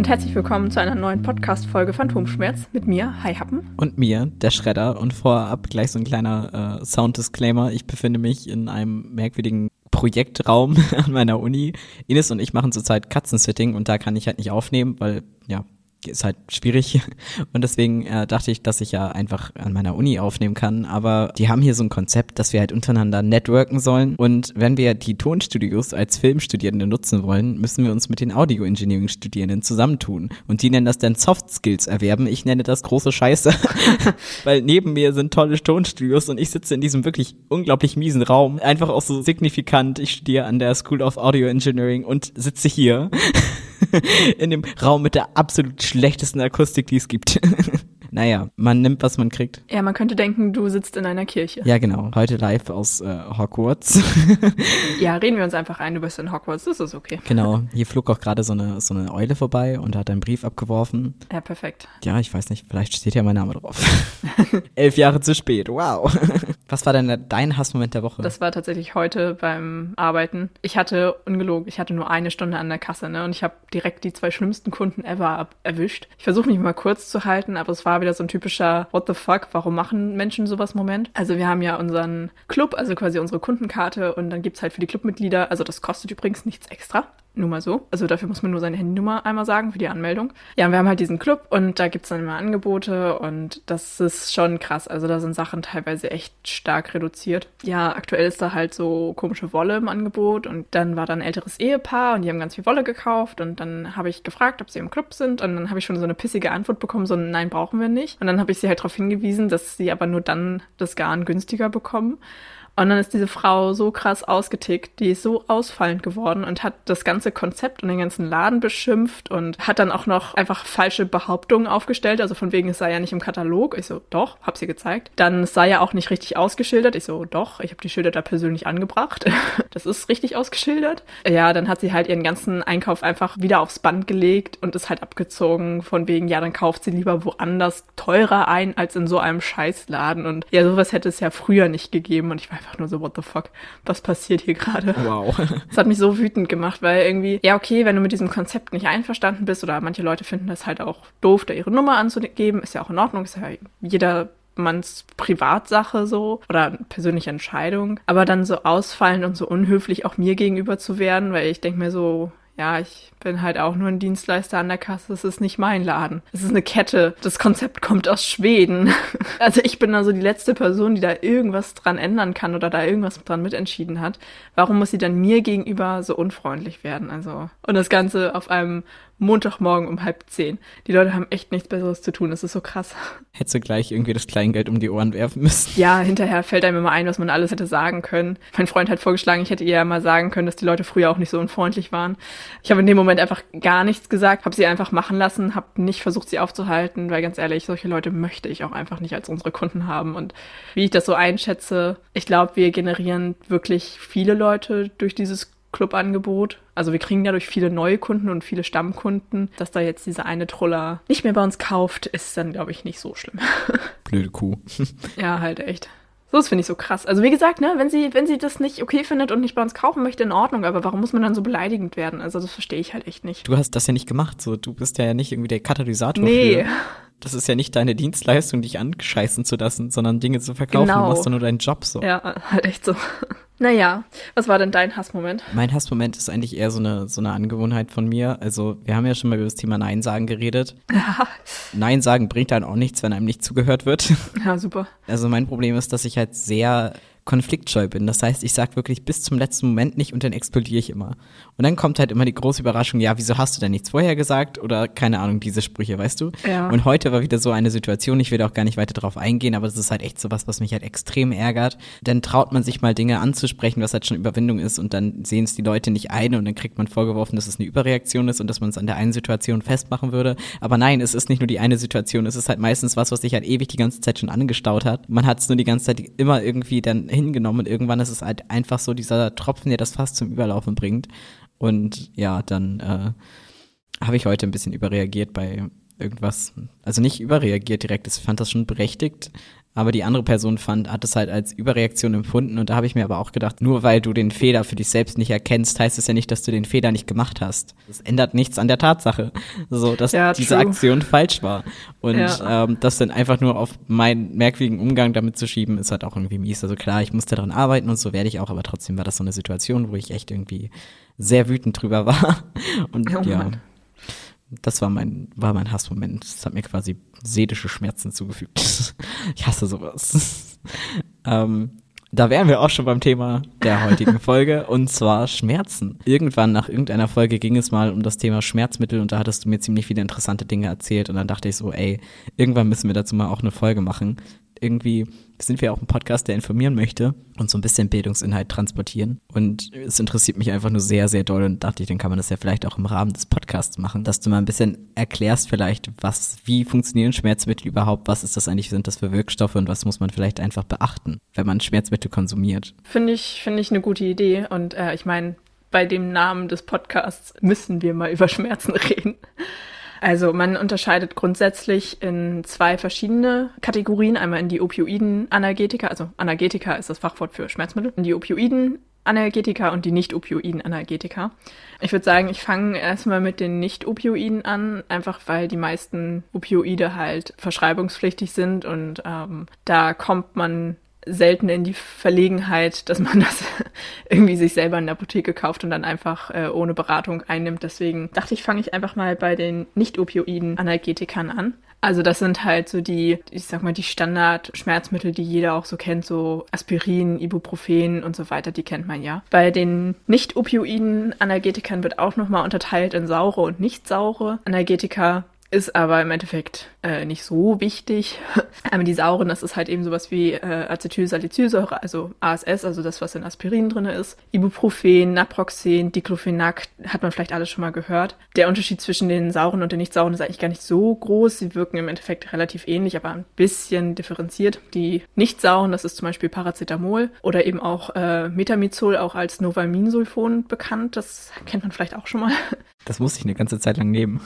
Und herzlich willkommen zu einer neuen Podcast-Folge Phantomschmerz mit mir, Hi Happen. Und mir, der Schredder. Und vorab gleich so ein kleiner äh, Sound-Disclaimer. Ich befinde mich in einem merkwürdigen Projektraum an meiner Uni. Ines und ich machen zurzeit Katzensitting und da kann ich halt nicht aufnehmen, weil ja, ist halt schwierig. Und deswegen äh, dachte ich, dass ich ja einfach an meiner Uni aufnehmen kann. Aber die haben hier so ein Konzept, dass wir halt untereinander networken sollen. Und wenn wir die Tonstudios als Filmstudierende nutzen wollen, müssen wir uns mit den Audio-Engineering-Studierenden zusammentun. Und die nennen das dann Soft Skills erwerben. Ich nenne das große Scheiße. Weil neben mir sind tolle Tonstudios und ich sitze in diesem wirklich unglaublich miesen Raum. Einfach auch so signifikant. Ich studiere an der School of Audio Engineering und sitze hier. in dem Raum mit der absolut schlechtesten Akustik, die es gibt. naja, man nimmt, was man kriegt. Ja, man könnte denken, du sitzt in einer Kirche. Ja, genau. Heute live aus äh, Hogwarts. ja, reden wir uns einfach ein, du bist in Hogwarts, das ist okay. Genau. Hier flog auch gerade so eine, so eine Eule vorbei und hat einen Brief abgeworfen. Ja, perfekt. Ja, ich weiß nicht, vielleicht steht ja mein Name drauf. Elf Jahre zu spät, wow. Was war denn dein Hassmoment der Woche? Das war tatsächlich heute beim Arbeiten. Ich hatte, ungelogen, ich hatte nur eine Stunde an der Kasse, ne? Und ich habe direkt die zwei schlimmsten Kunden ever erwischt. Ich versuche mich mal kurz zu halten, aber es war wieder so ein typischer What the fuck, warum machen Menschen sowas Moment? Also wir haben ja unseren Club, also quasi unsere Kundenkarte und dann gibt's halt für die Clubmitglieder, also das kostet übrigens nichts extra. Nur mal so. Also dafür muss man nur seine Handynummer einmal sagen für die Anmeldung. Ja, und wir haben halt diesen Club und da gibt's dann immer Angebote und das ist schon krass. Also da sind Sachen teilweise echt stark reduziert. Ja, aktuell ist da halt so komische Wolle im Angebot und dann war da ein älteres Ehepaar und die haben ganz viel Wolle gekauft und dann habe ich gefragt, ob sie im Club sind und dann habe ich schon so eine pissige Antwort bekommen, so nein, brauchen wir nicht. Und dann habe ich sie halt darauf hingewiesen, dass sie aber nur dann das Garn günstiger bekommen. Und dann ist diese Frau so krass ausgetickt, die ist so ausfallend geworden und hat das ganze Konzept und den ganzen Laden beschimpft und hat dann auch noch einfach falsche Behauptungen aufgestellt. Also von wegen, es sei ja nicht im Katalog. Ich so, doch, hab sie gezeigt. Dann sei ja auch nicht richtig ausgeschildert. Ich so, doch, ich habe die Schilder da persönlich angebracht. das ist richtig ausgeschildert. Ja, dann hat sie halt ihren ganzen Einkauf einfach wieder aufs Band gelegt und ist halt abgezogen. Von wegen, ja, dann kauft sie lieber woanders teurer ein als in so einem Scheißladen. Und ja, sowas hätte es ja früher nicht gegeben. Und ich war einfach nur so, what the fuck, was passiert hier gerade? Wow. Das hat mich so wütend gemacht, weil irgendwie, ja, okay, wenn du mit diesem Konzept nicht einverstanden bist oder manche Leute finden das halt auch doof, da ihre Nummer anzugeben, ist ja auch in Ordnung, ist ja jeder manns Privatsache so oder persönliche Entscheidung, aber dann so ausfallen und so unhöflich auch mir gegenüber zu werden, weil ich denke mir so, ja, ich bin halt auch nur ein Dienstleister an der Kasse. Es ist nicht mein Laden. Es ist eine Kette. Das Konzept kommt aus Schweden. Also ich bin also die letzte Person, die da irgendwas dran ändern kann oder da irgendwas dran mitentschieden hat. Warum muss sie dann mir gegenüber so unfreundlich werden? Also und das Ganze auf einem Montagmorgen um halb zehn. Die Leute haben echt nichts Besseres zu tun. Das ist so krass. Hättest du gleich irgendwie das Kleingeld um die Ohren werfen müssen? Ja, hinterher fällt einem immer ein, was man alles hätte sagen können. Mein Freund hat vorgeschlagen, ich hätte ihr ja mal sagen können, dass die Leute früher auch nicht so unfreundlich waren. Ich habe in dem Moment einfach gar nichts gesagt, habe sie einfach machen lassen, habe nicht versucht, sie aufzuhalten, weil ganz ehrlich, solche Leute möchte ich auch einfach nicht als unsere Kunden haben. Und wie ich das so einschätze, ich glaube, wir generieren wirklich viele Leute durch dieses Clubangebot. Also wir kriegen dadurch viele neue Kunden und viele Stammkunden. Dass da jetzt dieser eine Troller nicht mehr bei uns kauft, ist dann, glaube ich, nicht so schlimm. Blöde Kuh. ja, halt echt. So, das finde ich so krass. Also wie gesagt, ne, wenn sie, wenn sie das nicht okay findet und nicht bei uns kaufen möchte, in Ordnung, aber warum muss man dann so beleidigend werden? Also das verstehe ich halt echt nicht. Du hast das ja nicht gemacht, so du bist ja nicht irgendwie der Katalysator nee. für. Das ist ja nicht deine Dienstleistung, dich anscheißen zu lassen, sondern Dinge zu verkaufen. Genau. Du machst doch nur deinen Job so. Ja, halt echt so. Naja, was war denn dein Hassmoment? Mein Hassmoment ist eigentlich eher so eine, so eine Angewohnheit von mir. Also, wir haben ja schon mal über das Thema Nein sagen geredet. Nein sagen bringt dann auch nichts, wenn einem nicht zugehört wird. Ja, super. Also, mein Problem ist, dass ich halt sehr konfliktscheu bin. Das heißt, ich sag wirklich bis zum letzten Moment nicht und dann explodiere ich immer. Und dann kommt halt immer die große Überraschung, ja, wieso hast du denn nichts vorher gesagt? Oder keine Ahnung, diese Sprüche, weißt du? Ja. Und heute war wieder so eine Situation, ich will auch gar nicht weiter drauf eingehen, aber das ist halt echt so was, was mich halt extrem ärgert. Dann traut man sich mal Dinge anzusprechen, was halt schon Überwindung ist und dann sehen es die Leute nicht ein und dann kriegt man vorgeworfen, dass es eine Überreaktion ist und dass man es an der einen Situation festmachen würde. Aber nein, es ist nicht nur die eine Situation, es ist halt meistens was, was sich halt ewig die ganze Zeit schon angestaut hat. Man hat es nur die ganze Zeit immer irgendwie dann hingenommen und irgendwann ist es halt einfach so dieser Tropfen, der das fast zum Überlaufen bringt. Und ja, dann äh, habe ich heute ein bisschen überreagiert bei irgendwas. Also nicht überreagiert direkt, ich fand das schon berechtigt, aber die andere Person fand, hat es halt als Überreaktion empfunden und da habe ich mir aber auch gedacht, nur weil du den Fehler für dich selbst nicht erkennst, heißt es ja nicht, dass du den Fehler nicht gemacht hast. Das ändert nichts an der Tatsache, so dass ja, diese. Aktion falsch war und ja. ähm, das dann einfach nur auf meinen merkwürdigen Umgang damit zu schieben, ist halt auch irgendwie mies. Also klar, ich musste daran arbeiten und so werde ich auch, aber trotzdem war das so eine Situation, wo ich echt irgendwie sehr wütend drüber war und oh, ja. Das war mein, war mein Hassmoment. Das hat mir quasi seelische Schmerzen zugefügt. ich hasse sowas. ähm, da wären wir auch schon beim Thema der heutigen Folge und zwar Schmerzen. Irgendwann nach irgendeiner Folge ging es mal um das Thema Schmerzmittel und da hattest du mir ziemlich viele interessante Dinge erzählt und dann dachte ich so, ey, irgendwann müssen wir dazu mal auch eine Folge machen irgendwie sind wir auch ein Podcast, der informieren möchte und so ein bisschen Bildungsinhalt transportieren. Und es interessiert mich einfach nur sehr, sehr doll und dachte ich, dann kann man das ja vielleicht auch im Rahmen des Podcasts machen, dass du mal ein bisschen erklärst vielleicht, was, wie funktionieren Schmerzmittel überhaupt, was ist das eigentlich, sind das für Wirkstoffe und was muss man vielleicht einfach beachten, wenn man Schmerzmittel konsumiert. Finde ich, finde ich eine gute Idee und äh, ich meine, bei dem Namen des Podcasts müssen wir mal über Schmerzen reden. Also man unterscheidet grundsätzlich in zwei verschiedene Kategorien. Einmal in die Opioiden-Analgetika, also Analgetika ist das Fachwort für Schmerzmittel, in die Opioiden Analgetika und die Nicht-Opioiden-Analgetika. Ich würde sagen, ich fange erstmal mit den Nicht-Opioiden an, einfach weil die meisten Opioide halt verschreibungspflichtig sind und ähm, da kommt man selten in die Verlegenheit, dass man das irgendwie sich selber in der Apotheke kauft und dann einfach äh, ohne Beratung einnimmt. Deswegen dachte ich, fange ich einfach mal bei den nicht-opioiden Analgetikern an. Also das sind halt so die, ich sag mal, die Standard-Schmerzmittel, die jeder auch so kennt, so Aspirin, Ibuprofen und so weiter, die kennt man ja. Bei den nicht-opioiden Analgetikern wird auch nochmal unterteilt in saure und nicht saure Analgetika. Ist aber im Endeffekt äh, nicht so wichtig. aber die sauren, das ist halt eben sowas wie äh, Acetylsalicylsäure, also ASS, also das, was in Aspirin drin ist. Ibuprofen, Naproxen, Diclofenac, hat man vielleicht alles schon mal gehört. Der Unterschied zwischen den sauren und den nicht sauren ist eigentlich gar nicht so groß. Sie wirken im Endeffekt relativ ähnlich, aber ein bisschen differenziert. Die nicht sauren, das ist zum Beispiel Paracetamol oder eben auch äh, Metamizol, auch als Novalminsulfon bekannt. Das kennt man vielleicht auch schon mal. Das musste ich eine ganze Zeit lang nehmen.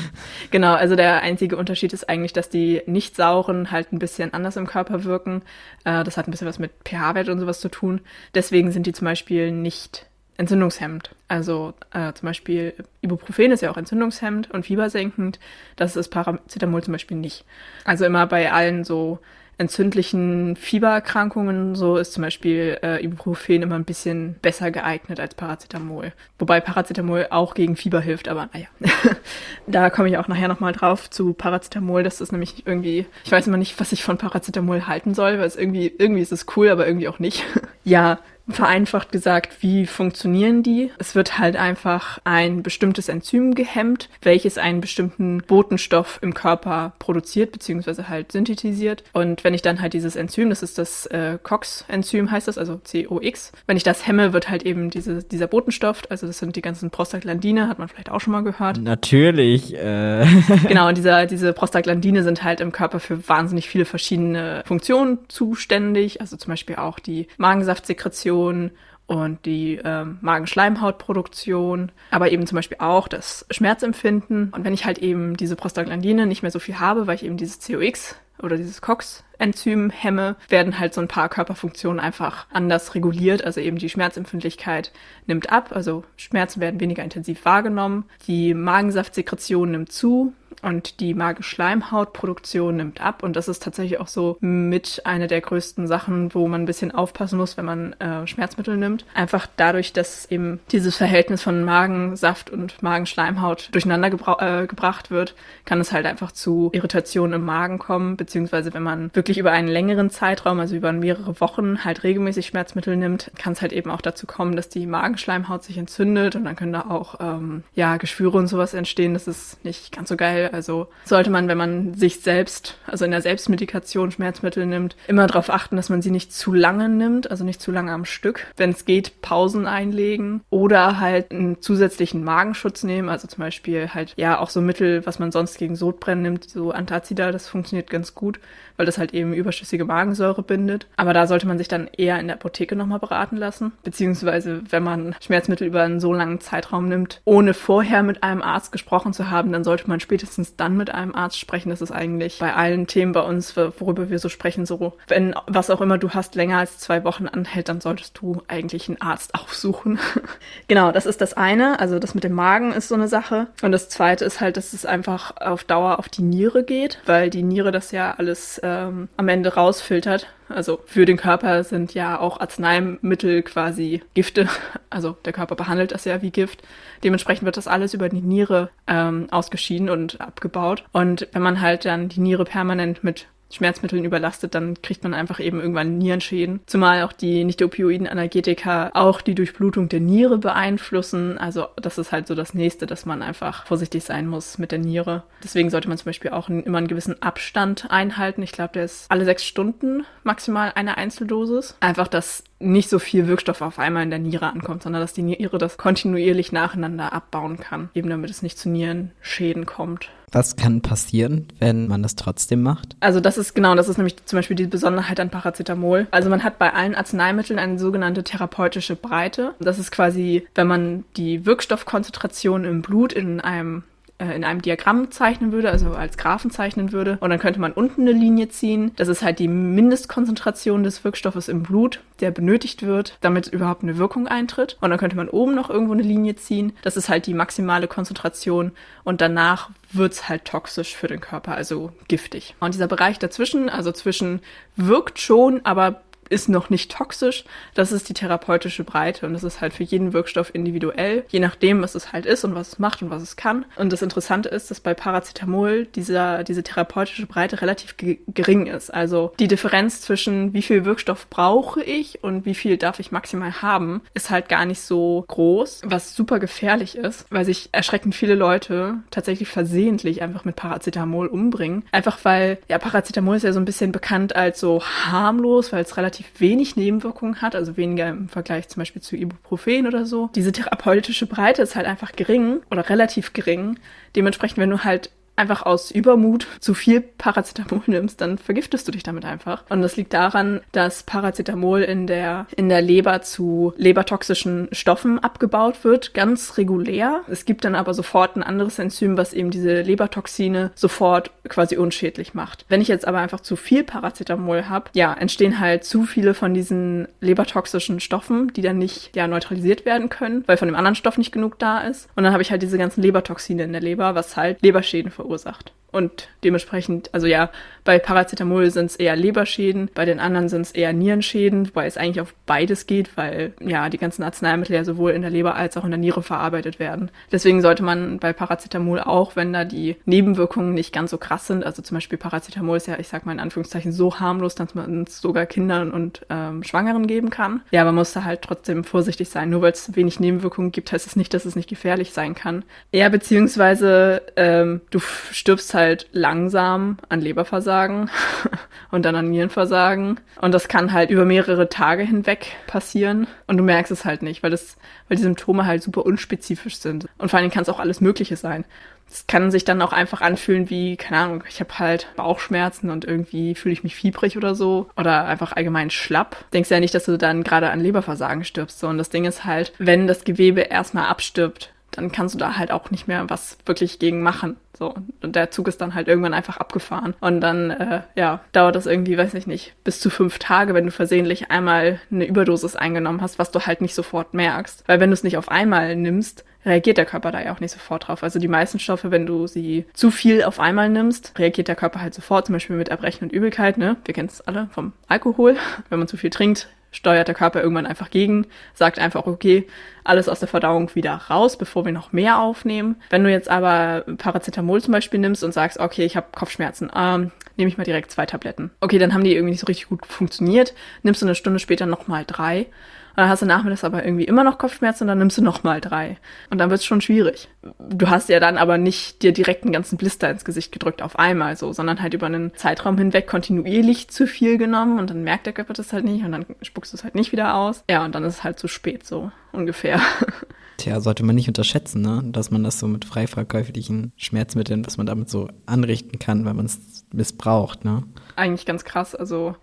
genau, also der einzige Unterschied ist eigentlich, dass die nicht sauren halt ein bisschen anders im Körper wirken. Äh, das hat ein bisschen was mit pH-Wert und sowas zu tun. Deswegen sind die zum Beispiel nicht entzündungshemmend. Also äh, zum Beispiel Ibuprofen ist ja auch entzündungshemmend und fiebersenkend. Das ist Paracetamol zum Beispiel nicht. Also immer bei allen so entzündlichen Fiebererkrankungen so ist zum Beispiel äh, Ibuprofen immer ein bisschen besser geeignet als Paracetamol. Wobei Paracetamol auch gegen Fieber hilft, aber naja. da komme ich auch nachher nochmal drauf zu Paracetamol. Das ist nämlich irgendwie, ich weiß immer nicht, was ich von Paracetamol halten soll, weil es irgendwie, irgendwie ist es cool, aber irgendwie auch nicht. ja, vereinfacht gesagt, wie funktionieren die? Es wird halt einfach ein bestimmtes Enzym gehemmt, welches einen bestimmten Botenstoff im Körper produziert, beziehungsweise halt synthetisiert. Und wenn ich dann halt dieses Enzym, das ist das äh, COX-Enzym heißt das, also COX, wenn ich das hemme, wird halt eben diese, dieser Botenstoff, also das sind die ganzen Prostaglandine, hat man vielleicht auch schon mal gehört. Natürlich. Äh. genau, und dieser, diese Prostaglandine sind halt im Körper für wahnsinnig viele verschiedene Funktionen zuständig, also zum Beispiel auch die Magensaftsekretion, Produktion und die ähm, Magenschleimhautproduktion, aber eben zum Beispiel auch das Schmerzempfinden. Und wenn ich halt eben diese Prostaglandine nicht mehr so viel habe, weil ich eben dieses COX oder dieses COX-Enzym hemme, werden halt so ein paar Körperfunktionen einfach anders reguliert. Also eben die Schmerzempfindlichkeit nimmt ab, also Schmerzen werden weniger intensiv wahrgenommen. Die Magensaftsekretion nimmt zu, und die Magenschleimhautproduktion nimmt ab und das ist tatsächlich auch so mit einer der größten Sachen, wo man ein bisschen aufpassen muss, wenn man äh, Schmerzmittel nimmt. Einfach dadurch, dass eben dieses Verhältnis von Magensaft und Magenschleimhaut durcheinander gebra äh, gebracht wird, kann es halt einfach zu Irritationen im Magen kommen, beziehungsweise wenn man wirklich über einen längeren Zeitraum, also über mehrere Wochen halt regelmäßig Schmerzmittel nimmt, kann es halt eben auch dazu kommen, dass die Magenschleimhaut sich entzündet und dann können da auch ähm, ja Geschwüre und sowas entstehen. Das ist nicht ganz so geil. Also sollte man, wenn man sich selbst, also in der Selbstmedikation Schmerzmittel nimmt, immer darauf achten, dass man sie nicht zu lange nimmt, also nicht zu lange am Stück. Wenn es geht, Pausen einlegen oder halt einen zusätzlichen Magenschutz nehmen, also zum Beispiel halt ja auch so Mittel, was man sonst gegen Sodbrennen nimmt, so Antazida, das funktioniert ganz gut, weil das halt eben überschüssige Magensäure bindet. Aber da sollte man sich dann eher in der Apotheke nochmal beraten lassen, beziehungsweise wenn man Schmerzmittel über einen so langen Zeitraum nimmt, ohne vorher mit einem Arzt gesprochen zu haben, dann sollte man spätestens dann mit einem Arzt sprechen. Das ist eigentlich bei allen Themen bei uns, worüber wir so sprechen, so, wenn was auch immer du hast länger als zwei Wochen anhält, dann solltest du eigentlich einen Arzt aufsuchen. genau, das ist das eine. Also das mit dem Magen ist so eine Sache. Und das zweite ist halt, dass es einfach auf Dauer auf die Niere geht, weil die Niere das ja alles ähm, am Ende rausfiltert. Also für den Körper sind ja auch Arzneimittel quasi Gifte. Also der Körper behandelt das ja wie Gift. Dementsprechend wird das alles über die Niere ähm, ausgeschieden und abgebaut. Und wenn man halt dann die Niere permanent mit Schmerzmitteln überlastet, dann kriegt man einfach eben irgendwann Nierenschäden. Zumal auch die nicht-opioiden Analgetika auch die Durchblutung der Niere beeinflussen. Also das ist halt so das Nächste, dass man einfach vorsichtig sein muss mit der Niere. Deswegen sollte man zum Beispiel auch immer einen gewissen Abstand einhalten. Ich glaube, der ist alle sechs Stunden maximal eine Einzeldosis. Einfach, dass nicht so viel Wirkstoff auf einmal in der Niere ankommt, sondern dass die Niere das kontinuierlich nacheinander abbauen kann, eben damit es nicht zu Nierenschäden kommt. Was kann passieren, wenn man das trotzdem macht? Also das ist genau, das ist nämlich zum Beispiel die Besonderheit an Paracetamol. Also man hat bei allen Arzneimitteln eine sogenannte therapeutische Breite. Das ist quasi, wenn man die Wirkstoffkonzentration im Blut in einem in einem Diagramm zeichnen würde, also als Graphen zeichnen würde. Und dann könnte man unten eine Linie ziehen. Das ist halt die Mindestkonzentration des Wirkstoffes im Blut, der benötigt wird, damit überhaupt eine Wirkung eintritt. Und dann könnte man oben noch irgendwo eine Linie ziehen. Das ist halt die maximale Konzentration. Und danach wird's halt toxisch für den Körper, also giftig. Und dieser Bereich dazwischen, also zwischen wirkt schon, aber ist noch nicht toxisch. Das ist die therapeutische Breite und das ist halt für jeden Wirkstoff individuell, je nachdem, was es halt ist und was es macht und was es kann. Und das Interessante ist, dass bei Paracetamol dieser, diese therapeutische Breite relativ gering ist. Also die Differenz zwischen wie viel Wirkstoff brauche ich und wie viel darf ich maximal haben, ist halt gar nicht so groß, was super gefährlich ist, weil sich erschreckend viele Leute tatsächlich versehentlich einfach mit Paracetamol umbringen. Einfach weil, ja, Paracetamol ist ja so ein bisschen bekannt als so harmlos, weil es relativ relativ wenig Nebenwirkungen hat, also weniger im Vergleich zum Beispiel zu Ibuprofen oder so. Diese therapeutische Breite ist halt einfach gering oder relativ gering. Dementsprechend, wenn du halt einfach aus Übermut zu viel Paracetamol nimmst, dann vergiftest du dich damit einfach. Und das liegt daran, dass Paracetamol in der, in der Leber zu lebertoxischen Stoffen abgebaut wird, ganz regulär. Es gibt dann aber sofort ein anderes Enzym, was eben diese Lebertoxine sofort quasi unschädlich macht. Wenn ich jetzt aber einfach zu viel Paracetamol habe, ja, entstehen halt zu viele von diesen lebertoxischen Stoffen, die dann nicht ja, neutralisiert werden können, weil von dem anderen Stoff nicht genug da ist. Und dann habe ich halt diese ganzen Lebertoxine in der Leber, was halt Leberschäden verursacht verursacht. Und dementsprechend, also ja, bei Paracetamol sind es eher Leberschäden, bei den anderen sind es eher Nierenschäden, wobei es eigentlich auf beides geht, weil ja die ganzen Arzneimittel ja sowohl in der Leber als auch in der Niere verarbeitet werden. Deswegen sollte man bei Paracetamol auch, wenn da die Nebenwirkungen nicht ganz so krass sind, also zum Beispiel Paracetamol ist ja, ich sag mal in Anführungszeichen, so harmlos, dass man es sogar Kindern und ähm, Schwangeren geben kann. Ja, man muss da halt trotzdem vorsichtig sein. Nur weil es wenig Nebenwirkungen gibt, heißt es nicht, dass es nicht gefährlich sein kann. Ja, beziehungsweise ähm, du stirbst halt halt langsam an Leberversagen und dann an Nierenversagen. Und das kann halt über mehrere Tage hinweg passieren. Und du merkst es halt nicht, weil, das, weil die Symptome halt super unspezifisch sind. Und vor allen Dingen kann es auch alles Mögliche sein. Es kann sich dann auch einfach anfühlen wie, keine Ahnung, ich habe halt Bauchschmerzen und irgendwie fühle ich mich fiebrig oder so. Oder einfach allgemein schlapp. Denkst ja nicht, dass du dann gerade an Leberversagen stirbst. So. Und das Ding ist halt, wenn das Gewebe erstmal abstirbt, dann kannst du da halt auch nicht mehr was wirklich gegen machen. So, und der Zug ist dann halt irgendwann einfach abgefahren. Und dann, äh, ja, dauert das irgendwie, weiß ich nicht, bis zu fünf Tage, wenn du versehentlich einmal eine Überdosis eingenommen hast, was du halt nicht sofort merkst. Weil wenn du es nicht auf einmal nimmst, reagiert der Körper da ja auch nicht sofort drauf. Also die meisten Stoffe, wenn du sie zu viel auf einmal nimmst, reagiert der Körper halt sofort, zum Beispiel mit Erbrechen und Übelkeit, ne? Wir kennen es alle vom Alkohol. Wenn man zu viel trinkt, steuert der Körper irgendwann einfach gegen, sagt einfach, okay, alles aus der Verdauung wieder raus, bevor wir noch mehr aufnehmen. Wenn du jetzt aber Paracetamol zum Beispiel nimmst und sagst, okay, ich habe Kopfschmerzen, ähm, nehme ich mal direkt zwei Tabletten. Okay, dann haben die irgendwie nicht so richtig gut funktioniert, nimmst du eine Stunde später nochmal drei dann hast du nachmittags aber irgendwie immer noch Kopfschmerzen und dann nimmst du nochmal drei. Und dann wird es schon schwierig. Du hast ja dann aber nicht dir direkt einen ganzen Blister ins Gesicht gedrückt auf einmal so, sondern halt über einen Zeitraum hinweg kontinuierlich zu viel genommen und dann merkt der Körper das halt nicht und dann spuckst du es halt nicht wieder aus. Ja, und dann ist es halt zu spät so ungefähr. Tja, sollte man nicht unterschätzen, ne? dass man das so mit frei verkäuflichen Schmerzmitteln, was man damit so anrichten kann, wenn man es missbraucht. Ne? Eigentlich ganz krass. Also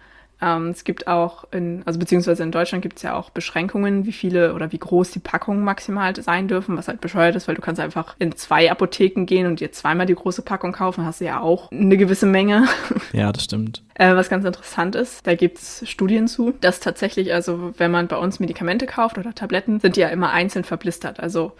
Ähm, es gibt auch in, also beziehungsweise in Deutschland gibt es ja auch Beschränkungen, wie viele oder wie groß die Packungen maximal sein dürfen, was halt bescheuert ist, weil du kannst einfach in zwei Apotheken gehen und dir zweimal die große Packung kaufen, hast du ja auch eine gewisse Menge. Ja, das stimmt. Äh, was ganz interessant ist, da gibt's Studien zu, dass tatsächlich, also wenn man bei uns Medikamente kauft oder Tabletten, sind die ja immer einzeln verblistert. Also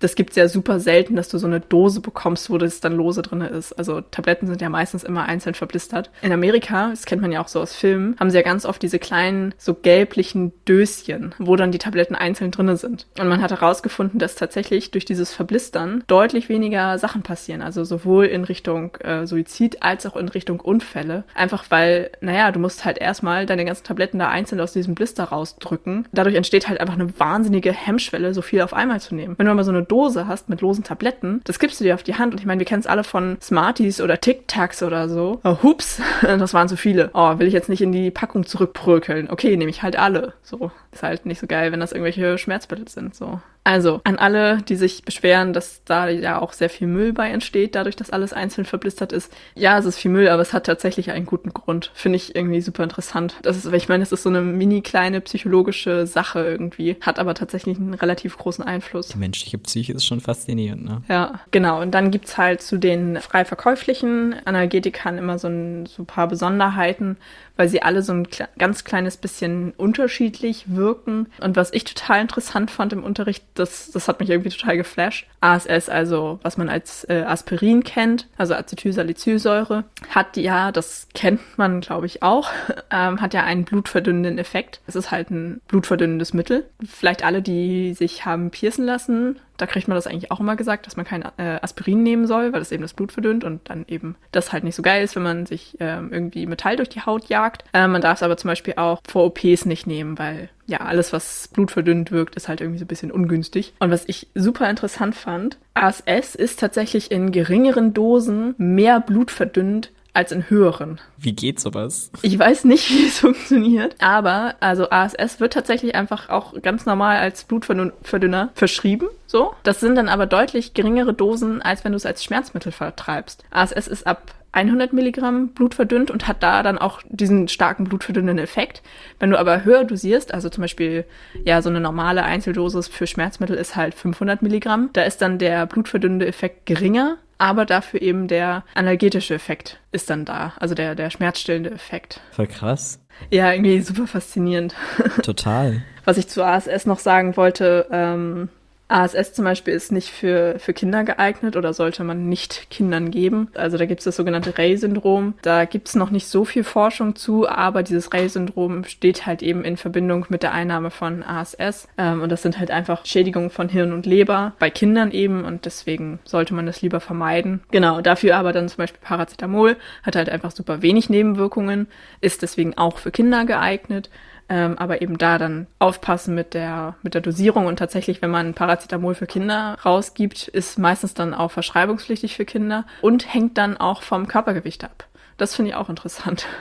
das gibt's ja super selten, dass du so eine Dose bekommst, wo das dann lose drin ist. Also Tabletten sind ja meistens immer einzeln verblistert. In Amerika, das kennt man ja auch so aus Filmen, haben sie ja ganz oft diese kleinen, so gelblichen Döschen, wo dann die Tabletten einzeln drin sind. Und man hat herausgefunden, dass tatsächlich durch dieses Verblistern deutlich weniger Sachen passieren. Also sowohl in Richtung äh, Suizid als auch in Richtung Unfälle. Einfach weil, naja, du musst halt erstmal deine ganzen Tabletten da einzeln aus diesem Blister rausdrücken. Dadurch entsteht halt einfach eine wahnsinnige Hemmschwelle, so viel auf einmal zu nehmen. Wenn du aber so eine Dose hast mit losen Tabletten, das gibst du dir auf die Hand. Und ich meine, wir kennen es alle von Smarties oder Tic Tacs oder so. Oh, hups, das waren zu viele. Oh, will ich jetzt nicht in die Packung zurückprökeln. Okay, nehme ich halt alle. So, ist halt nicht so geil, wenn das irgendwelche Schmerzmittel sind. So. Also, an alle, die sich beschweren, dass da ja auch sehr viel Müll bei entsteht, dadurch, dass alles einzeln verblistert ist. Ja, es ist viel Müll, aber es hat tatsächlich einen guten Grund. Finde ich irgendwie super interessant. Das ist, ich meine, es ist so eine mini kleine psychologische Sache irgendwie, hat aber tatsächlich einen relativ großen Einfluss. Die menschliche Psyche ist schon faszinierend, ne? Ja, genau. Und dann gibt's halt zu den frei verkäuflichen Analgetikern immer so ein so ein paar Besonderheiten, weil sie alle so ein kle ganz kleines bisschen unterschiedlich wirken. Und was ich total interessant fand im Unterricht, das, das hat mich irgendwie total geflasht. ASS, also was man als äh, Aspirin kennt, also Acetylsalicylsäure, hat ja, das kennt man glaube ich auch, ähm, hat ja einen blutverdünnenden Effekt. Es ist halt ein blutverdünnendes Mittel. Vielleicht alle, die sich haben piercen lassen, da kriegt man das eigentlich auch immer gesagt, dass man kein äh, Aspirin nehmen soll, weil das eben das Blut verdünnt und dann eben das halt nicht so geil ist, wenn man sich ähm, irgendwie Metall durch die Haut jagt. Äh, man darf es aber zum Beispiel auch vor OPs nicht nehmen, weil ja, alles, was blutverdünnend wirkt, ist halt irgendwie so ein bisschen ungünstig. Und was ich super interessant fand, ASS ist tatsächlich in geringeren Dosen mehr blutverdünnend als in höheren. Wie geht sowas? Ich weiß nicht, wie es funktioniert, aber also ASS wird tatsächlich einfach auch ganz normal als Blutverdünner verschrieben, so. Das sind dann aber deutlich geringere Dosen, als wenn du es als Schmerzmittel vertreibst. ASS ist ab 100 Milligramm Blut verdünnt und hat da dann auch diesen starken blutverdünnenden Effekt. Wenn du aber höher dosierst, also zum Beispiel, ja, so eine normale Einzeldosis für Schmerzmittel ist halt 500 Milligramm, da ist dann der blutverdünnende Effekt geringer, aber dafür eben der analgetische Effekt ist dann da, also der, der schmerzstillende Effekt. Voll krass. Ja, irgendwie super faszinierend. Total. Was ich zu ASS noch sagen wollte, ähm, ASS zum Beispiel ist nicht für, für Kinder geeignet oder sollte man nicht Kindern geben. Also da gibt es das sogenannte Rey-Syndrom. Da gibt es noch nicht so viel Forschung zu, aber dieses Rey-Syndrom steht halt eben in Verbindung mit der Einnahme von ASS. Ähm, und das sind halt einfach Schädigungen von Hirn und Leber bei Kindern eben und deswegen sollte man das lieber vermeiden. Genau, dafür aber dann zum Beispiel Paracetamol hat halt einfach super wenig Nebenwirkungen, ist deswegen auch für Kinder geeignet. Ähm, aber eben da dann aufpassen mit der, mit der Dosierung und tatsächlich, wenn man Paracetamol für Kinder rausgibt, ist meistens dann auch verschreibungspflichtig für Kinder und hängt dann auch vom Körpergewicht ab. Das finde ich auch interessant.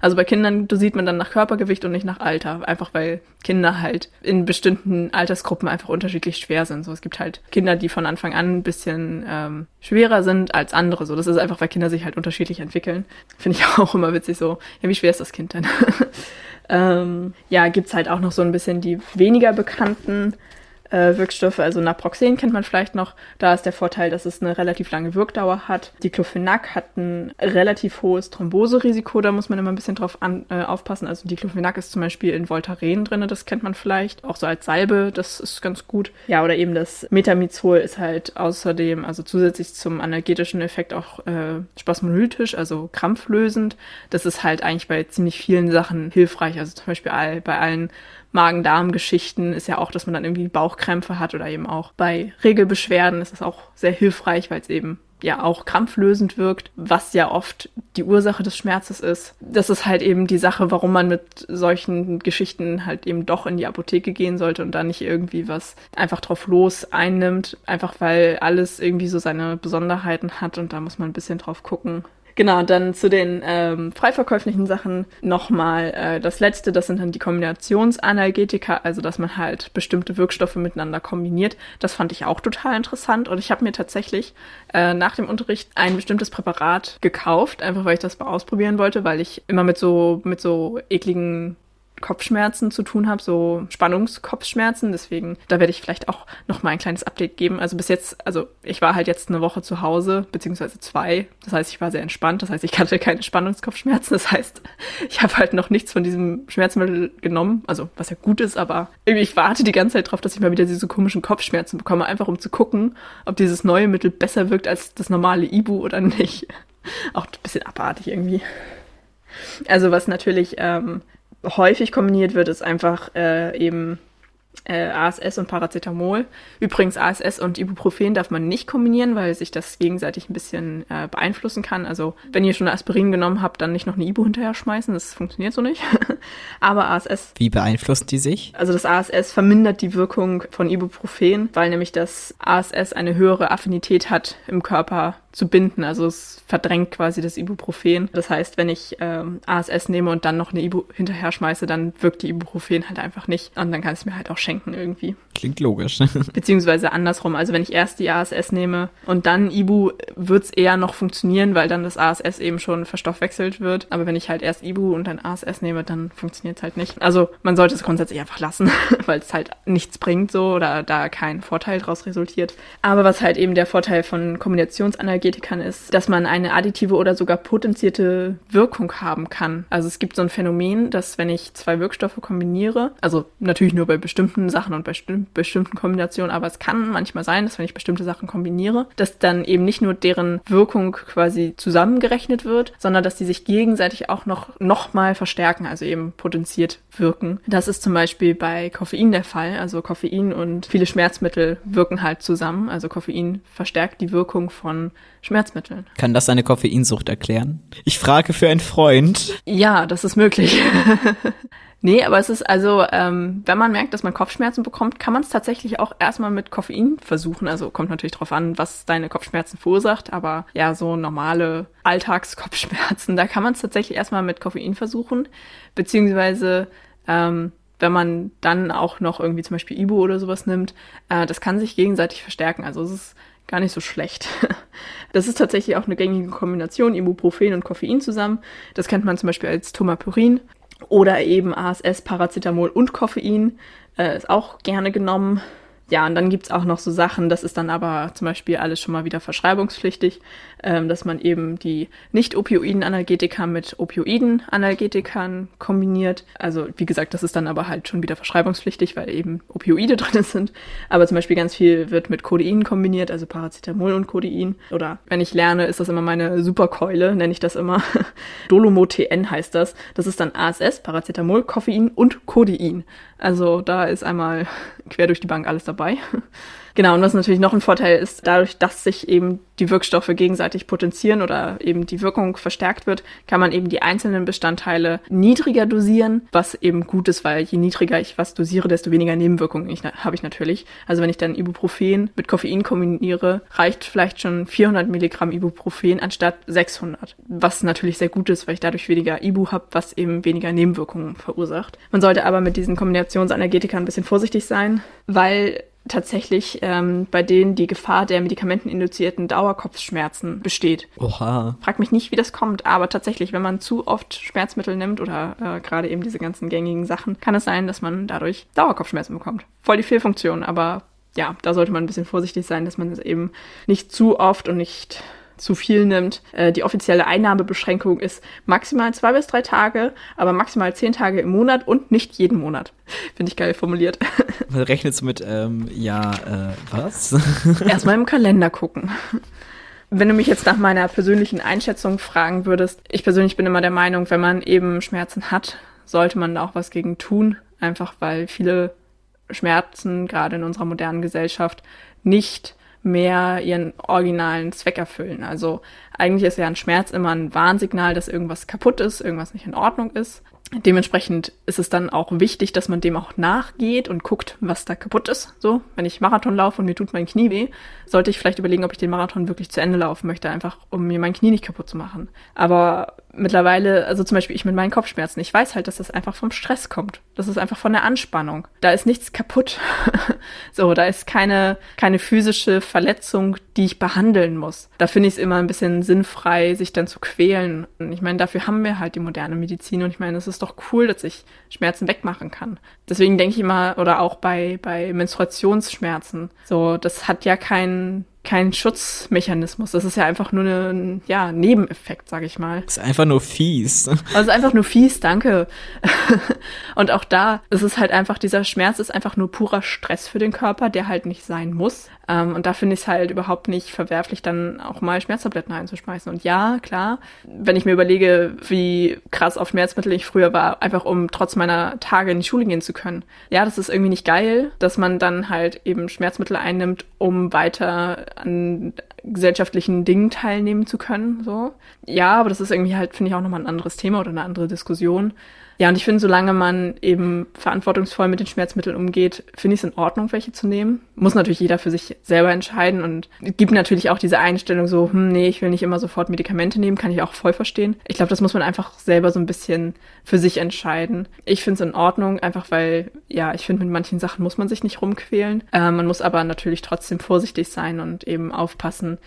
Also bei Kindern dosiert man dann nach Körpergewicht und nicht nach Alter, einfach weil Kinder halt in bestimmten Altersgruppen einfach unterschiedlich schwer sind. So, es gibt halt Kinder, die von Anfang an ein bisschen ähm, schwerer sind als andere. So, das ist einfach, weil Kinder sich halt unterschiedlich entwickeln. Finde ich auch immer witzig. So, ja, wie schwer ist das Kind denn? ähm, ja, gibt's halt auch noch so ein bisschen die weniger bekannten äh, Wirkstoffe. Also Naproxen kennt man vielleicht noch. Da ist der Vorteil, dass es eine relativ lange Wirkdauer hat. Diclofenac hat ein relativ hohes Thromboserisiko. Da muss man immer ein bisschen drauf an, äh, aufpassen. Also Diclofenac ist zum Beispiel in Voltaren drin. Das kennt man vielleicht. Auch so als Salbe. Das ist ganz gut. Ja, oder eben das Metamizol ist halt außerdem, also zusätzlich zum analgetischen Effekt auch äh, spasmolytisch, also krampflösend. Das ist halt eigentlich bei ziemlich vielen Sachen hilfreich. Also zum Beispiel all, bei allen Magen-Darm-Geschichten ist ja auch, dass man dann irgendwie Bauchkrämpfe hat oder eben auch bei Regelbeschwerden ist das auch sehr hilfreich, weil es eben ja auch krampflösend wirkt, was ja oft die Ursache des Schmerzes ist. Das ist halt eben die Sache, warum man mit solchen Geschichten halt eben doch in die Apotheke gehen sollte und da nicht irgendwie was einfach drauf los einnimmt, einfach weil alles irgendwie so seine Besonderheiten hat und da muss man ein bisschen drauf gucken. Genau, dann zu den ähm, freiverkäuflichen Sachen nochmal äh, das letzte, das sind dann die Kombinationsanalgetika, also dass man halt bestimmte Wirkstoffe miteinander kombiniert. Das fand ich auch total interessant und ich habe mir tatsächlich äh, nach dem Unterricht ein bestimmtes Präparat gekauft, einfach weil ich das mal ausprobieren wollte, weil ich immer mit so mit so ekligen Kopfschmerzen zu tun habe, so Spannungskopfschmerzen. Deswegen, da werde ich vielleicht auch noch mal ein kleines Update geben. Also bis jetzt, also ich war halt jetzt eine Woche zu Hause, beziehungsweise zwei. Das heißt, ich war sehr entspannt. Das heißt, ich hatte keine Spannungskopfschmerzen. Das heißt, ich habe halt noch nichts von diesem Schmerzmittel genommen. Also, was ja gut ist, aber ich warte die ganze Zeit drauf, dass ich mal wieder diese komischen Kopfschmerzen bekomme. Einfach um zu gucken, ob dieses neue Mittel besser wirkt als das normale Ibu oder nicht. Auch ein bisschen abartig irgendwie. Also was natürlich ähm, häufig kombiniert wird, ist einfach äh, eben äh, ASS und Paracetamol. Übrigens ASS und Ibuprofen darf man nicht kombinieren, weil sich das gegenseitig ein bisschen äh, beeinflussen kann. Also wenn ihr schon Aspirin genommen habt, dann nicht noch eine Ibu hinterher schmeißen, das funktioniert so nicht. Aber ASS. Wie beeinflussen die sich? Also das ASS vermindert die Wirkung von Ibuprofen, weil nämlich das ASS eine höhere Affinität hat im Körper zu binden. Also es verdrängt quasi das Ibuprofen. Das heißt, wenn ich ähm, ASS nehme und dann noch eine Ibu hinterher schmeiße, dann wirkt die Ibuprofen halt einfach nicht. Und dann kann es mir halt auch schenken irgendwie. Klingt logisch. Beziehungsweise andersrum. Also wenn ich erst die ASS nehme und dann Ibu, wird es eher noch funktionieren, weil dann das ASS eben schon verstoffwechselt wird. Aber wenn ich halt erst Ibu und dann ASS nehme, dann funktioniert es halt nicht. Also man sollte es grundsätzlich einfach lassen, weil es halt nichts bringt so oder da kein Vorteil draus resultiert. Aber was halt eben der Vorteil von Kombinationsanalgetikern ist, dass man eine additive oder sogar potenzierte Wirkung haben kann. Also es gibt so ein Phänomen, dass wenn ich zwei Wirkstoffe kombiniere, also natürlich nur bei bestimmten Sachen und bei bestimmten Kombinationen, aber es kann manchmal sein, dass wenn ich bestimmte Sachen kombiniere, dass dann eben nicht nur deren Wirkung quasi zusammengerechnet wird, sondern dass die sich gegenseitig auch noch, noch mal verstärken, also eben potenziert wirken. Das ist zum Beispiel bei Koffein der Fall. Also Koffein und viele Schmerzmittel wirken halt zusammen. Also Koffein verstärkt die Wirkung von Schmerzmitteln. Kann das eine Koffeinsucht erklären? Ich frage für einen Freund. Ja, das ist möglich. Nee, aber es ist also, ähm, wenn man merkt, dass man Kopfschmerzen bekommt, kann man es tatsächlich auch erstmal mit Koffein versuchen. Also kommt natürlich drauf an, was deine Kopfschmerzen verursacht, aber ja, so normale Alltagskopfschmerzen, da kann man es tatsächlich erstmal mit Koffein versuchen. Beziehungsweise, ähm, wenn man dann auch noch irgendwie zum Beispiel Ibu oder sowas nimmt, äh, das kann sich gegenseitig verstärken. Also es ist gar nicht so schlecht. Das ist tatsächlich auch eine gängige Kombination, Ibuprofen und Koffein zusammen. Das kennt man zum Beispiel als Tomapyrin. Oder eben ASS, Paracetamol und Koffein äh, ist auch gerne genommen. Ja, und dann gibt's auch noch so Sachen, das ist dann aber zum Beispiel alles schon mal wieder verschreibungspflichtig, ähm, dass man eben die Nicht-Opioiden-Analgetika mit Opioiden-Analgetikern kombiniert. Also wie gesagt, das ist dann aber halt schon wieder verschreibungspflichtig, weil eben Opioide drin sind. Aber zum Beispiel ganz viel wird mit Codein kombiniert, also Paracetamol und Codein. Oder wenn ich lerne, ist das immer meine Superkeule, nenne ich das immer. Dolomo TN heißt das. Das ist dann ASS, Paracetamol, Koffein und Codein. Also da ist einmal quer durch die Bank alles dabei. Genau, und was natürlich noch ein Vorteil ist, dadurch, dass sich eben die Wirkstoffe gegenseitig potenzieren oder eben die Wirkung verstärkt wird, kann man eben die einzelnen Bestandteile niedriger dosieren, was eben gut ist, weil je niedriger ich was dosiere, desto weniger Nebenwirkungen habe ich natürlich. Also wenn ich dann Ibuprofen mit Koffein kombiniere, reicht vielleicht schon 400 Milligramm Ibuprofen anstatt 600, was natürlich sehr gut ist, weil ich dadurch weniger Ibu habe, was eben weniger Nebenwirkungen verursacht. Man sollte aber mit diesen Kombinationsanergetikern ein bisschen vorsichtig sein, weil tatsächlich ähm, bei denen die Gefahr der medikamenteninduzierten Dauerkopfschmerzen besteht. Oha. Frag mich nicht, wie das kommt, aber tatsächlich, wenn man zu oft Schmerzmittel nimmt oder äh, gerade eben diese ganzen gängigen Sachen, kann es sein, dass man dadurch Dauerkopfschmerzen bekommt. Voll die Fehlfunktion, aber ja, da sollte man ein bisschen vorsichtig sein, dass man es eben nicht zu oft und nicht zu viel nimmt. Äh, die offizielle Einnahmebeschränkung ist maximal zwei bis drei Tage, aber maximal zehn Tage im Monat und nicht jeden Monat. Finde ich geil formuliert. Was rechnest du mit, ähm, ja, äh, was? Erstmal im Kalender gucken. Wenn du mich jetzt nach meiner persönlichen Einschätzung fragen würdest, ich persönlich bin immer der Meinung, wenn man eben Schmerzen hat, sollte man da auch was gegen tun. Einfach weil viele Schmerzen, gerade in unserer modernen Gesellschaft, nicht mehr ihren originalen Zweck erfüllen. Also eigentlich ist ja ein Schmerz immer ein Warnsignal, dass irgendwas kaputt ist, irgendwas nicht in Ordnung ist. Dementsprechend ist es dann auch wichtig, dass man dem auch nachgeht und guckt, was da kaputt ist. So, wenn ich Marathon laufe und mir tut mein Knie weh, sollte ich vielleicht überlegen, ob ich den Marathon wirklich zu Ende laufen möchte, einfach um mir mein Knie nicht kaputt zu machen. Aber mittlerweile, also zum Beispiel ich mit meinen Kopfschmerzen, ich weiß halt, dass das einfach vom Stress kommt. Das ist einfach von der Anspannung. Da ist nichts kaputt. so, da ist keine, keine physische Verletzung, die ich behandeln muss. Da finde ich es immer ein bisschen sinnfrei, sich dann zu quälen. Und ich meine, dafür haben wir halt die moderne Medizin und ich meine, es ist doch cool, dass ich Schmerzen wegmachen kann. Deswegen denke ich immer, oder auch bei, bei Menstruationsschmerzen, so, das hat ja keinen kein Schutzmechanismus. Das ist ja einfach nur ein ja, Nebeneffekt, sag ich mal. Das ist einfach nur fies. Also einfach nur fies, danke. Und auch da ist es halt einfach, dieser Schmerz ist einfach nur purer Stress für den Körper, der halt nicht sein muss. Ähm, und da finde ich es halt überhaupt nicht verwerflich, dann auch mal Schmerztabletten einzuschmeißen. Und ja, klar, wenn ich mir überlege, wie krass auf Schmerzmittel ich früher war, einfach um trotz meiner Tage in die Schule gehen zu können. Ja, das ist irgendwie nicht geil, dass man dann halt eben Schmerzmittel einnimmt, um weiter an gesellschaftlichen Dingen teilnehmen zu können. So. Ja, aber das ist irgendwie halt, finde ich, auch nochmal ein anderes Thema oder eine andere Diskussion. Ja, und ich finde, solange man eben verantwortungsvoll mit den Schmerzmitteln umgeht, finde ich es in Ordnung, welche zu nehmen. Muss natürlich jeder für sich selber entscheiden und gibt natürlich auch diese Einstellung so, hm, nee, ich will nicht immer sofort Medikamente nehmen, kann ich auch voll verstehen. Ich glaube, das muss man einfach selber so ein bisschen für sich entscheiden. Ich finde es in Ordnung, einfach weil, ja, ich finde, mit manchen Sachen muss man sich nicht rumquälen. Äh, man muss aber natürlich trotzdem vorsichtig sein und eben aufpassen,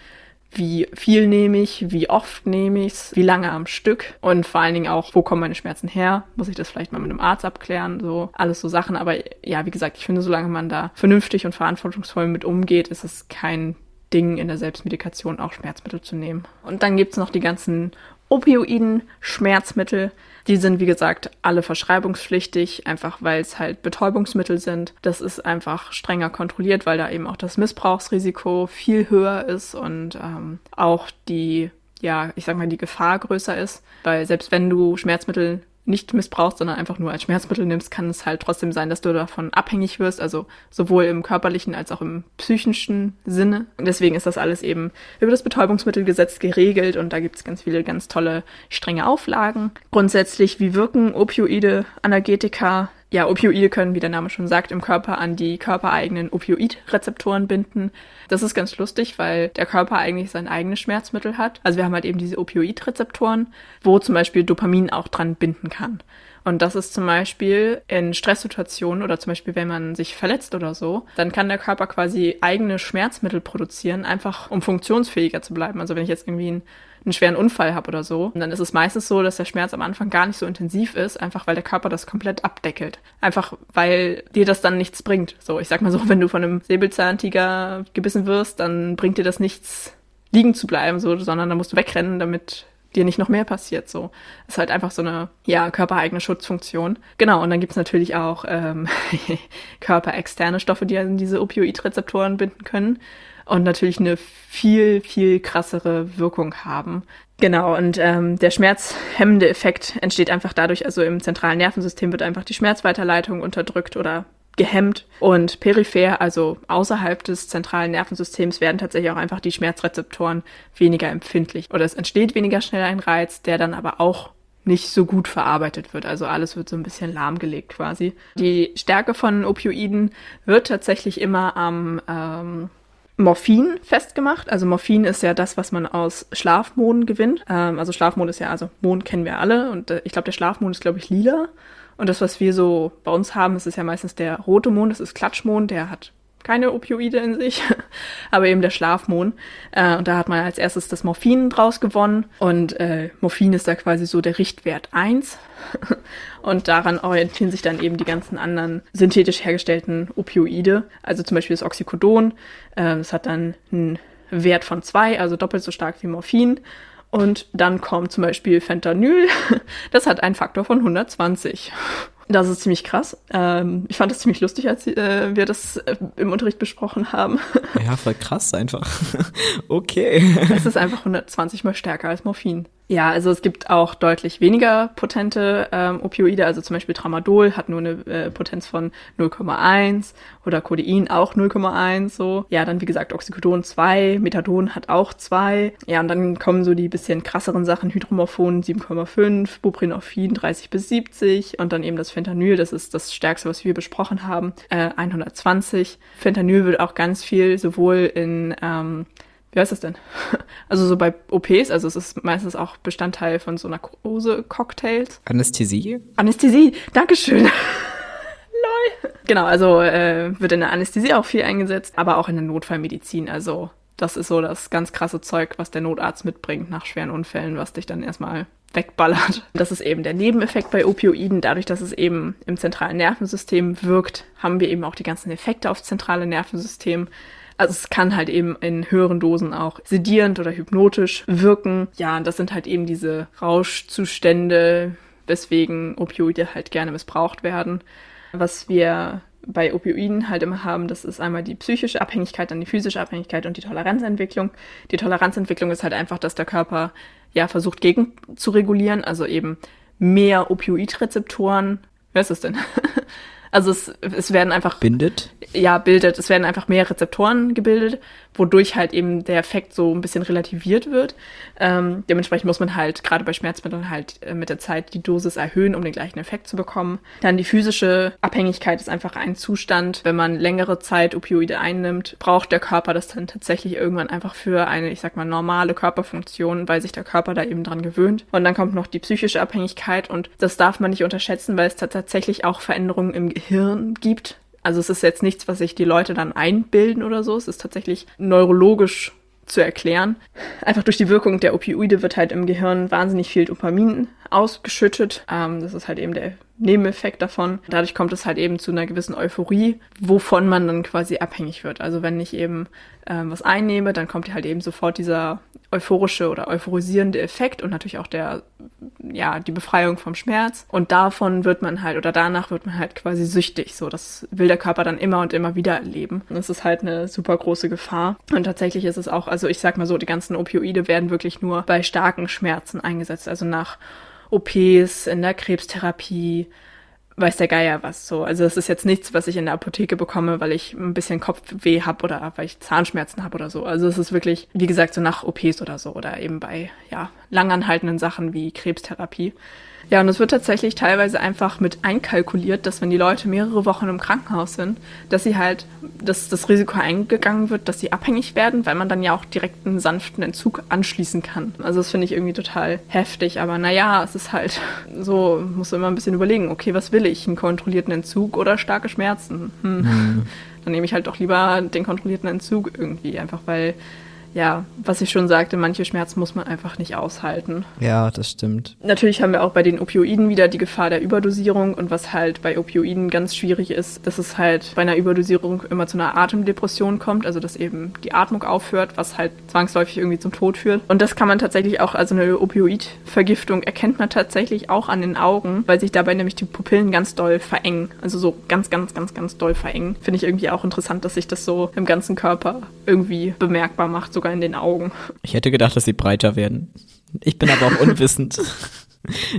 wie viel nehme ich, wie oft nehme ich es, wie lange am Stück und vor allen Dingen auch, wo kommen meine Schmerzen her? Muss ich das vielleicht mal mit einem Arzt abklären? So, alles so Sachen. Aber ja, wie gesagt, ich finde, solange man da vernünftig und verantwortungsvoll mit umgeht, ist es kein Ding in der Selbstmedikation auch Schmerzmittel zu nehmen. Und dann gibt's noch die ganzen Opioiden, Schmerzmittel. Die sind, wie gesagt, alle verschreibungspflichtig, einfach weil es halt Betäubungsmittel sind. Das ist einfach strenger kontrolliert, weil da eben auch das Missbrauchsrisiko viel höher ist und ähm, auch die ja, ich sag mal, die Gefahr größer ist, weil selbst wenn du Schmerzmittel nicht missbrauchst, sondern einfach nur als Schmerzmittel nimmst, kann es halt trotzdem sein, dass du davon abhängig wirst, also sowohl im körperlichen als auch im psychischen Sinne. Und deswegen ist das alles eben über das Betäubungsmittelgesetz geregelt und da gibt es ganz viele ganz tolle, strenge Auflagen. Grundsätzlich, wie wirken Opioide, Analgetika, ja, Opioide können, wie der Name schon sagt, im Körper an die körpereigenen Opioidrezeptoren binden. Das ist ganz lustig, weil der Körper eigentlich sein eigenes Schmerzmittel hat. Also wir haben halt eben diese Opioidrezeptoren, wo zum Beispiel Dopamin auch dran binden kann. Und das ist zum Beispiel in Stresssituationen oder zum Beispiel, wenn man sich verletzt oder so, dann kann der Körper quasi eigene Schmerzmittel produzieren, einfach um funktionsfähiger zu bleiben. Also wenn ich jetzt irgendwie ein einen schweren Unfall habe oder so. Und dann ist es meistens so, dass der Schmerz am Anfang gar nicht so intensiv ist, einfach weil der Körper das komplett abdeckelt. Einfach weil dir das dann nichts bringt. So, ich sag mal so, wenn du von einem Säbelzahntiger gebissen wirst, dann bringt dir das nichts, liegen zu bleiben, so, sondern dann musst du wegrennen, damit dir nicht noch mehr passiert. So ist halt einfach so eine ja körpereigene Schutzfunktion. Genau. Und dann gibt's natürlich auch ähm, körperexterne Stoffe, die an diese Opioidrezeptoren binden können und natürlich eine viel, viel krassere Wirkung haben. Genau, und ähm, der schmerzhemmende Effekt entsteht einfach dadurch, also im zentralen Nervensystem wird einfach die Schmerzweiterleitung unterdrückt oder gehemmt und peripher, also außerhalb des zentralen Nervensystems, werden tatsächlich auch einfach die Schmerzrezeptoren weniger empfindlich oder es entsteht weniger schnell ein Reiz, der dann aber auch nicht so gut verarbeitet wird. Also alles wird so ein bisschen lahmgelegt quasi. Die Stärke von Opioiden wird tatsächlich immer am ähm, Morphin festgemacht. Also Morphin ist ja das, was man aus Schlafmohn gewinnt. Ähm, also Schlafmond ist ja, also Mond kennen wir alle und äh, ich glaube, der Schlafmond ist, glaube ich, lila. Und das, was wir so bei uns haben, ist, ist ja meistens der rote Mond, das ist Klatschmond, der hat keine Opioide in sich, aber eben der Schlafmond. Äh, und da hat man als erstes das Morphin draus gewonnen. Und äh, Morphin ist da quasi so der Richtwert 1. und daran orientieren sich dann eben die ganzen anderen synthetisch hergestellten Opioide. Also zum Beispiel das Oxycodon. Äh, das hat dann einen Wert von 2, also doppelt so stark wie Morphin. Und dann kommt zum Beispiel Fentanyl. Das hat einen Faktor von 120. Das ist ziemlich krass. Ähm, ich fand das ziemlich lustig, als äh, wir das äh, im Unterricht besprochen haben. Ja, voll krass einfach. okay. Es ist einfach 120 mal stärker als Morphin. Ja, also es gibt auch deutlich weniger potente ähm, Opioide, also zum Beispiel Tramadol hat nur eine äh, Potenz von 0,1 oder Codein auch 0,1 so. Ja, dann wie gesagt Oxycodon 2, Methadon hat auch 2. Ja, und dann kommen so die bisschen krasseren Sachen, Hydromorphon 7,5, Buprenorphin 30 bis 70 und dann eben das Fentanyl, das ist das stärkste, was wir besprochen haben, äh, 120. Fentanyl wird auch ganz viel sowohl in ähm, wie heißt das denn? Also so bei OPs, also es ist meistens auch Bestandteil von so Narkose-Cocktails. Anästhesie? Anästhesie, Dankeschön. Lol. Genau, also äh, wird in der Anästhesie auch viel eingesetzt, aber auch in der Notfallmedizin. Also das ist so das ganz krasse Zeug, was der Notarzt mitbringt nach schweren Unfällen, was dich dann erstmal wegballert. Das ist eben der Nebeneffekt bei Opioiden. Dadurch, dass es eben im zentralen Nervensystem wirkt, haben wir eben auch die ganzen Effekte aufs zentrale Nervensystem. Also es kann halt eben in höheren Dosen auch sedierend oder hypnotisch wirken. Ja, und das sind halt eben diese Rauschzustände, weswegen Opioide halt gerne missbraucht werden. Was wir bei Opioiden halt immer haben, das ist einmal die psychische Abhängigkeit, dann die physische Abhängigkeit und die Toleranzentwicklung. Die Toleranzentwicklung ist halt einfach, dass der Körper ja versucht gegen zu regulieren, also eben mehr Opioidrezeptoren. Wer ist das denn? Also es, es werden einfach. Bindet? Ja, bildet. Es werden einfach mehr Rezeptoren gebildet, wodurch halt eben der Effekt so ein bisschen relativiert wird. Ähm, dementsprechend muss man halt gerade bei Schmerzmitteln halt äh, mit der Zeit die Dosis erhöhen, um den gleichen Effekt zu bekommen. Dann die physische Abhängigkeit ist einfach ein Zustand. Wenn man längere Zeit Opioide einnimmt, braucht der Körper das dann tatsächlich irgendwann einfach für eine, ich sag mal, normale Körperfunktion, weil sich der Körper da eben dran gewöhnt. Und dann kommt noch die psychische Abhängigkeit und das darf man nicht unterschätzen, weil es tatsächlich auch Veränderungen im Hirn gibt. Also es ist jetzt nichts, was sich die Leute dann einbilden oder so. Es ist tatsächlich neurologisch zu erklären. Einfach durch die Wirkung der Opioide wird halt im Gehirn wahnsinnig viel Dopamin ausgeschüttet. Ähm, das ist halt eben der Nebeneffekt davon. Dadurch kommt es halt eben zu einer gewissen Euphorie, wovon man dann quasi abhängig wird. Also wenn ich eben ähm, was einnehme, dann kommt halt eben sofort dieser euphorische oder euphorisierende Effekt und natürlich auch der, ja, die Befreiung vom Schmerz. Und davon wird man halt, oder danach wird man halt quasi süchtig. So, das will der Körper dann immer und immer wieder erleben. Und das ist halt eine super große Gefahr. Und tatsächlich ist es auch, also ich sag mal so, die ganzen Opioide werden wirklich nur bei starken Schmerzen eingesetzt. Also nach OPs, in der Krebstherapie, weiß der Geier was so. Also es ist jetzt nichts, was ich in der Apotheke bekomme, weil ich ein bisschen Kopfweh habe oder weil ich Zahnschmerzen habe oder so. Also es ist wirklich, wie gesagt, so nach OPs oder so oder eben bei ja langanhaltenden Sachen wie Krebstherapie. Ja, und es wird tatsächlich teilweise einfach mit einkalkuliert, dass wenn die Leute mehrere Wochen im Krankenhaus sind, dass sie halt, dass das Risiko eingegangen wird, dass sie abhängig werden, weil man dann ja auch direkt einen sanften Entzug anschließen kann. Also das finde ich irgendwie total heftig. Aber naja, es ist halt so, muss immer ein bisschen überlegen, okay, was will ich? Einen kontrollierten Entzug oder starke Schmerzen? Hm. Mhm. Dann nehme ich halt doch lieber den kontrollierten Entzug irgendwie, einfach weil ja, was ich schon sagte, manche Schmerzen muss man einfach nicht aushalten. Ja, das stimmt. Natürlich haben wir auch bei den Opioiden wieder die Gefahr der Überdosierung und was halt bei Opioiden ganz schwierig ist, dass es halt bei einer Überdosierung immer zu einer Atemdepression kommt, also dass eben die Atmung aufhört, was halt zwangsläufig irgendwie zum Tod führt. Und das kann man tatsächlich auch, also eine Opioidvergiftung erkennt man tatsächlich auch an den Augen, weil sich dabei nämlich die Pupillen ganz doll verengen. Also so ganz, ganz, ganz, ganz doll verengen. Finde ich irgendwie auch interessant, dass sich das so im ganzen Körper irgendwie bemerkbar macht. So sogar in den Augen. Ich hätte gedacht, dass sie breiter werden. Ich bin aber auch unwissend.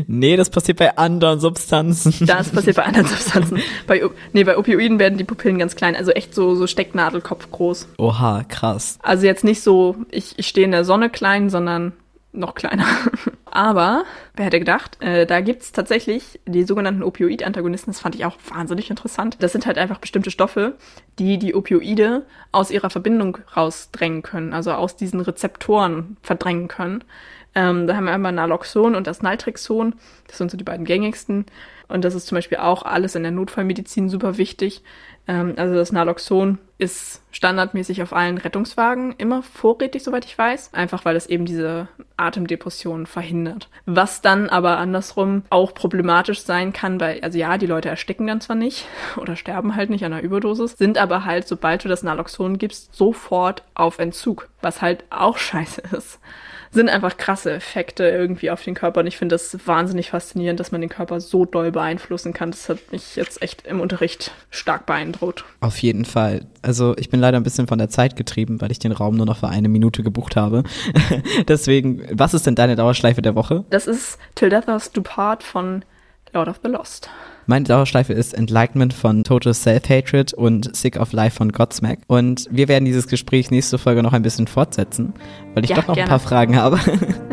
Nee, das passiert bei anderen Substanzen. Das passiert bei anderen Substanzen. Bei, nee, bei Opioiden werden die Pupillen ganz klein, also echt so, so Stecknadelkopf groß. Oha, krass. Also jetzt nicht so, ich, ich stehe in der Sonne klein, sondern noch kleiner. Aber, wer hätte gedacht, äh, da gibt's tatsächlich die sogenannten Opioid-Antagonisten. Das fand ich auch wahnsinnig interessant. Das sind halt einfach bestimmte Stoffe, die die Opioide aus ihrer Verbindung rausdrängen können, also aus diesen Rezeptoren verdrängen können. Ähm, da haben wir einmal Naloxon und das Naltrexon. Das sind so die beiden gängigsten. Und das ist zum Beispiel auch alles in der Notfallmedizin super wichtig. Ähm, also das Naloxon ist standardmäßig auf allen Rettungswagen immer vorrätig, soweit ich weiß. Einfach weil es eben diese Atemdepression verhindert. Was dann aber andersrum auch problematisch sein kann, weil, also ja, die Leute ersticken dann zwar nicht oder sterben halt nicht an einer Überdosis, sind aber halt, sobald du das Naloxon gibst, sofort auf Entzug, was halt auch scheiße ist sind einfach krasse Effekte irgendwie auf den Körper. Und ich finde das wahnsinnig faszinierend, dass man den Körper so doll beeinflussen kann. Das hat mich jetzt echt im Unterricht stark beeindruckt. Auf jeden Fall. Also ich bin leider ein bisschen von der Zeit getrieben, weil ich den Raum nur noch für eine Minute gebucht habe. Deswegen, was ist denn deine Dauerschleife der Woche? Das ist Till Death Us Do Part von Lord of the Lost. Meine Dauerschleife ist Enlightenment von Total Self-Hatred und Sick of Life von Godsmack. Und wir werden dieses Gespräch nächste Folge noch ein bisschen fortsetzen, weil ich Ja, doch noch gerne. ein paar Fragen habe.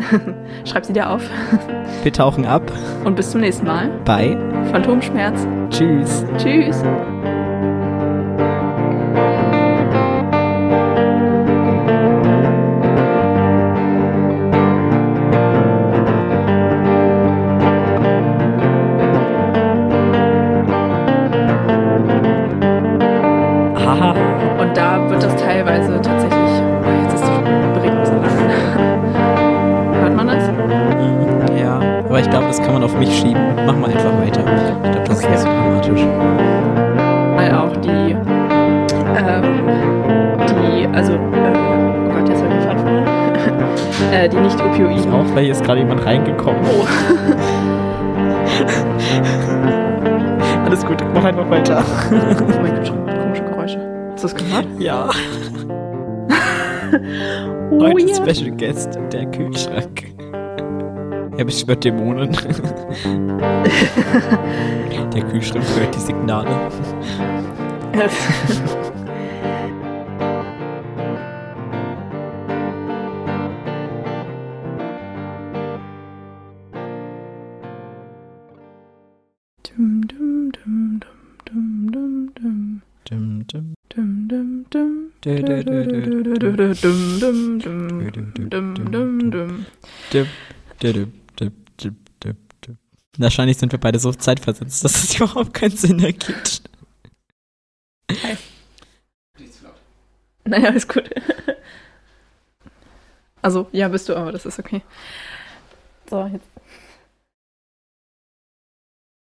Schreib sie dir auf. Wir tauchen ab. Und bis zum nächsten Mal. Bye. Phantomschmerz. Tschüss. Tschüss. Äh, die nicht Ich auch, weil hier ist gerade jemand reingekommen. Oh. Alles gut, mach einfach weiter. Oh mein Gott, macht komische Geräusche. Hast du das gehört? Ja. Oh, Heute ja. Special Guest, der Kühlschrank. Er beschwört Dämonen. der Kühlschrank hört die Signale. Wahrscheinlich sind wir beide so zeitversetzt, dass es überhaupt keinen Sinn ergibt. Naja, alles gut. Also, ja, bist du, aber das ist okay. So, jetzt